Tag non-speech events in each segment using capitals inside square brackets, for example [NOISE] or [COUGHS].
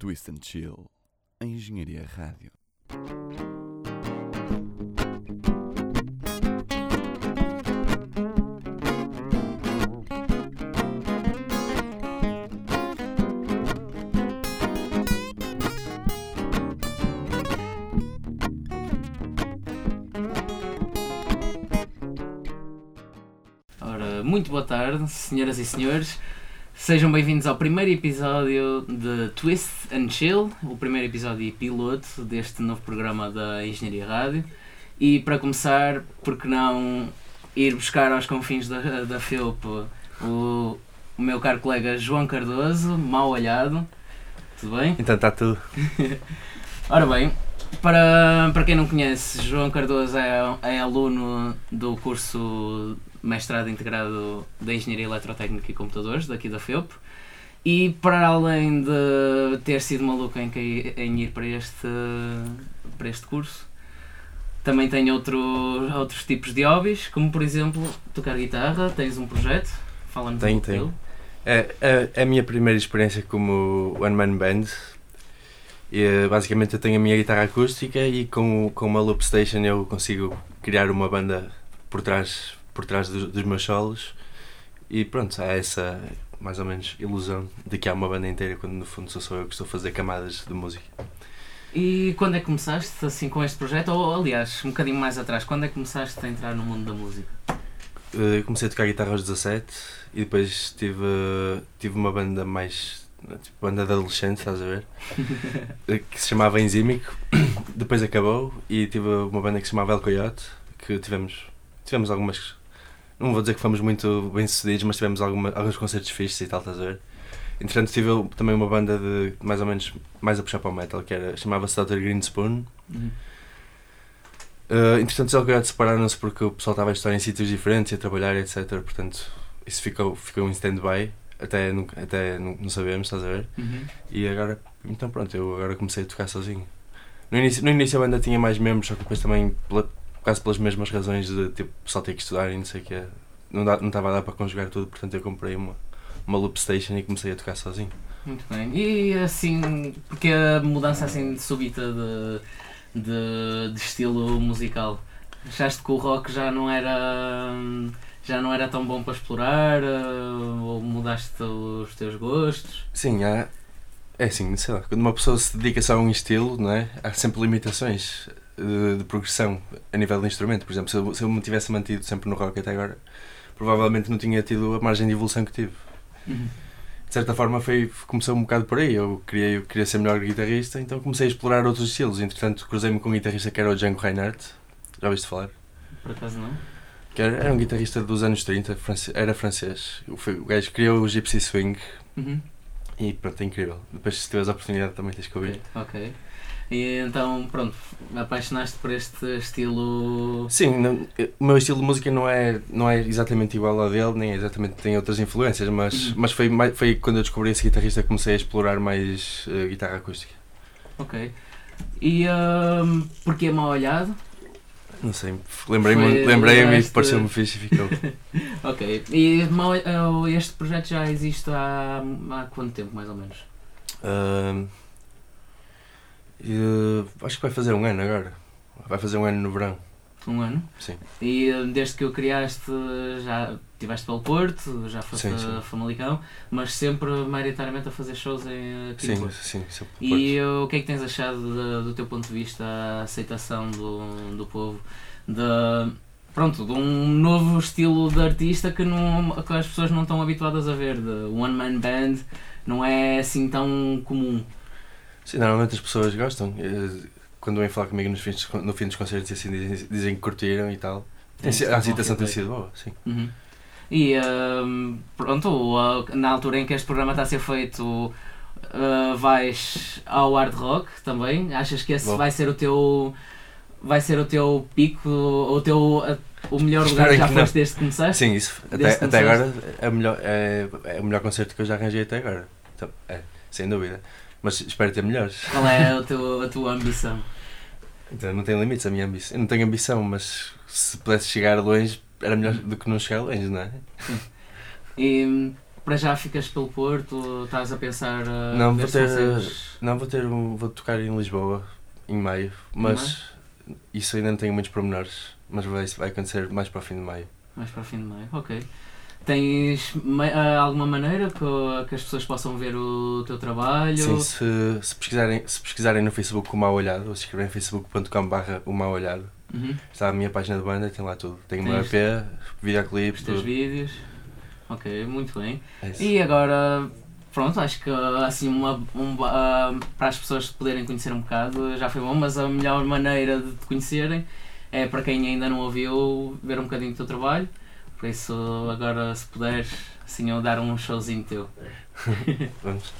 Twist and Chill, a Engenharia Rádio. Ora, muito boa tarde, senhoras e senhores. Sejam bem-vindos ao primeiro episódio de Twist and Chill, o primeiro episódio e piloto deste novo programa da Engenharia Rádio. E para começar, por que não ir buscar aos confins da, da FEUP o, o meu caro colega João Cardoso, mal olhado. Tudo bem? Então está tudo. [LAUGHS] Ora bem, para, para quem não conhece, João Cardoso é, é aluno do curso Mestrado Integrado da Engenharia Eletrotécnica e Computadores, daqui da FEUP. E para além de ter sido maluco em, em ir para este, para este curso, também tem outro, outros tipos de hobbies, como por exemplo tocar guitarra, tens um projeto, fala-nos um Tenho, pouco tenho. dele. É, é, é a minha primeira experiência como One Man Band. E, basicamente eu tenho a minha guitarra acústica e com, com uma loop station eu consigo criar uma banda por trás, por trás dos, dos meus solos. E pronto, há essa mais ou menos ilusão de que há uma banda inteira quando no fundo sou só eu que estou a fazer camadas de música. E quando é que começaste assim com este projeto? Ou aliás, um bocadinho mais atrás, quando é que começaste a entrar no mundo da música? Eh, comecei a tocar guitarra aos 17 e depois tive, tive uma banda mais. Tipo, banda de adolescente, estás a ver? [LAUGHS] Eh, que se chamava Enzímico. [COUGHS] Depois acabou e tive uma banda que se chamava El Coyote. Que tivemos, tivemos algumas. Não vou dizer que fomos muito bem sucedidos, mas tivemos alguma, alguns concertos fixos e tal, estás a ver? Entretanto, tive também uma banda de mais ou menos mais a puxar para o metal, que era, chamava-se Dr. Green Spoon. Uhum. Uh, entretanto, os Alcoyote separaram-se porque o pessoal estava a estar em sítios diferentes, a trabalhar, etc. Portanto, isso ficou, ficou em stand-by, até, nunca- até não, não sabemos, estás a ver? Uhum. E agora, então pronto, eu agora comecei a tocar sozinho. No início, no início a banda tinha mais membros, só que depois também, pela, quase pelas mesmas razões de tipo, pessoal ter que estudar e não sei o que não, dá, não estava a dar para conjugar tudo, portanto eu comprei uma, uma loop station e comecei a tocar sozinho. Muito bem. E assim, porque a mudança assim de súbita de, de, de estilo musical? Achaste que o rock já não era já não era tão bom para explorar? eh, Ou mudaste os teus gostos? Sim, há, é assim, sei lá, quando uma pessoa se dedica só a um estilo, não é? há sempre limitações de, de progressão a nível de instrumento. Por exemplo, se eu, se eu me tivesse mantido sempre no rock até agora, provavelmente não tinha tido a margem de evolução que tive. De certa forma, foi, começou um bocado por aí. Eu queria, eu queria ser melhor guitarrista, então comecei a explorar outros estilos. Entretanto, cruzei-me com um guitarrista que era o Django Reinhardt. Já ouviste falar? Por acaso não? Que era, era um guitarrista dos anos 30, france- era francês. Foi- o gajo criou o Gypsy Swing Uhum. e pronto, é incrível. Depois, se tiveres a oportunidade, também tens que ouvir. Ok, ok. E então, pronto, apaixonaste por este estilo. Sim, não- o meu estilo de música não é, não é exatamente igual ao dele, nem é exatamente tem outras influências, mas, Uhum. mas foi, foi quando eu descobri esse guitarrista que comecei a explorar mais eh, guitarra acústica. Ok. E um, porquê mal olhado? Não sei, lembrei-me lembrei lembraste- e pareceu-me fixe e ficou. [LAUGHS] Ok. E mal, eh, este projeto já existe há, há quanto tempo, mais ou menos? Ahm, e, acho que vai fazer um ano agora. Vai fazer um ano no verão. Um ano? Sim. E eh, desde que o criaste já estiveste pelo Porto, já foste Sim, a sim. Famalicão, mas sempre maioritariamente a fazer shows em, aqui Sim, Porto. sim, sim. E eh, o que é que tens achado de- do teu ponto de vista a aceitação do, do povo de, pronto, de um novo estilo de artista que, não, que as pessoas não estão habituadas a ver, de one man band, não é assim tão comum. Sim, normalmente as pessoas gostam. eh, Quando vêm falar comigo nos fins, no fim dos concertos e assim, dizem, dizem que curtiram e tal. Tem, a bom aceitação tem sido boa, sim. Uhum. E ehm, pronto, na altura em que este programa está a ser feito, eh, vais ao hard rock também. Achas que esse Vou. vai ser o teu vai ser o teu pico, o teu o melhor lugar que já que foste desde que começaste? Sim, isso. Até, até agora é o, melhor, é, é o melhor concerto que eu já arranjei até agora. Então, é, sem dúvida. Mas espero ter melhores. Qual é o [LAUGHS] teu, a tua ambição? Então não tem limites a minha ambição. Eu não tenho ambição, mas se pudesse chegar longe era melhor do que não chegar longe, não é? E para já ficas pelo Porto, estás a pensar uh, Não, ver vou ter- Não, vou ter um, vou tocar em Lisboa em maio, mas isso ainda não tenho muitos pormenores, mas vai, vai acontecer mais para o fim de maio. mais para o fim de maio, ok. Tens ah, alguma maneira que, as pessoas possam ver o teu trabalho? Sim, se, se, pesquisarem, se pesquisarem no Facebook o Mal Olhado, ou se escreverem facebook.com.br o Mal Olhado, Uhum. está a minha página de banda e tem lá tudo. Tem uma EP, videoclipe, Os teus vídeos. Ok, muito bem. É. E agora, pronto, acho que assim, uma, um, ah, para as pessoas poderem conhecer um bocado já foi bom, mas a melhor maneira de te conhecerem é para quem ainda não ouviu ver um bocadinho do teu trabalho. Por isso, agora, se puderes, assim, eu dar um showzinho teu. [LAUGHS] Vamos.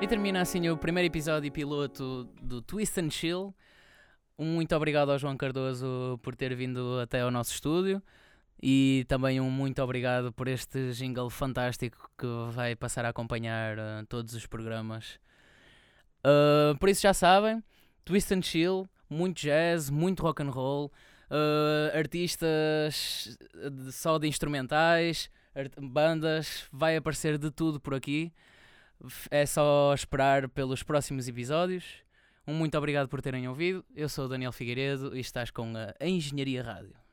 E termina assim o primeiro episódio piloto do Twist and Chill. Um muito obrigado ao João Cardoso por ter vindo até ao nosso estúdio e também um muito obrigado por este jingle fantástico que vai passar a acompanhar uh, todos os programas Uh, por isso já sabem, Twist and Chill, muito jazz, muito rock and roll, uh, artistas de, só de instrumentais, bandas, vai aparecer de tudo por aqui. É só esperar pelos próximos episódios. Um muito obrigado por terem ouvido. Eu sou o Daniel Figueiredo e estás com a Engenharia Rádio.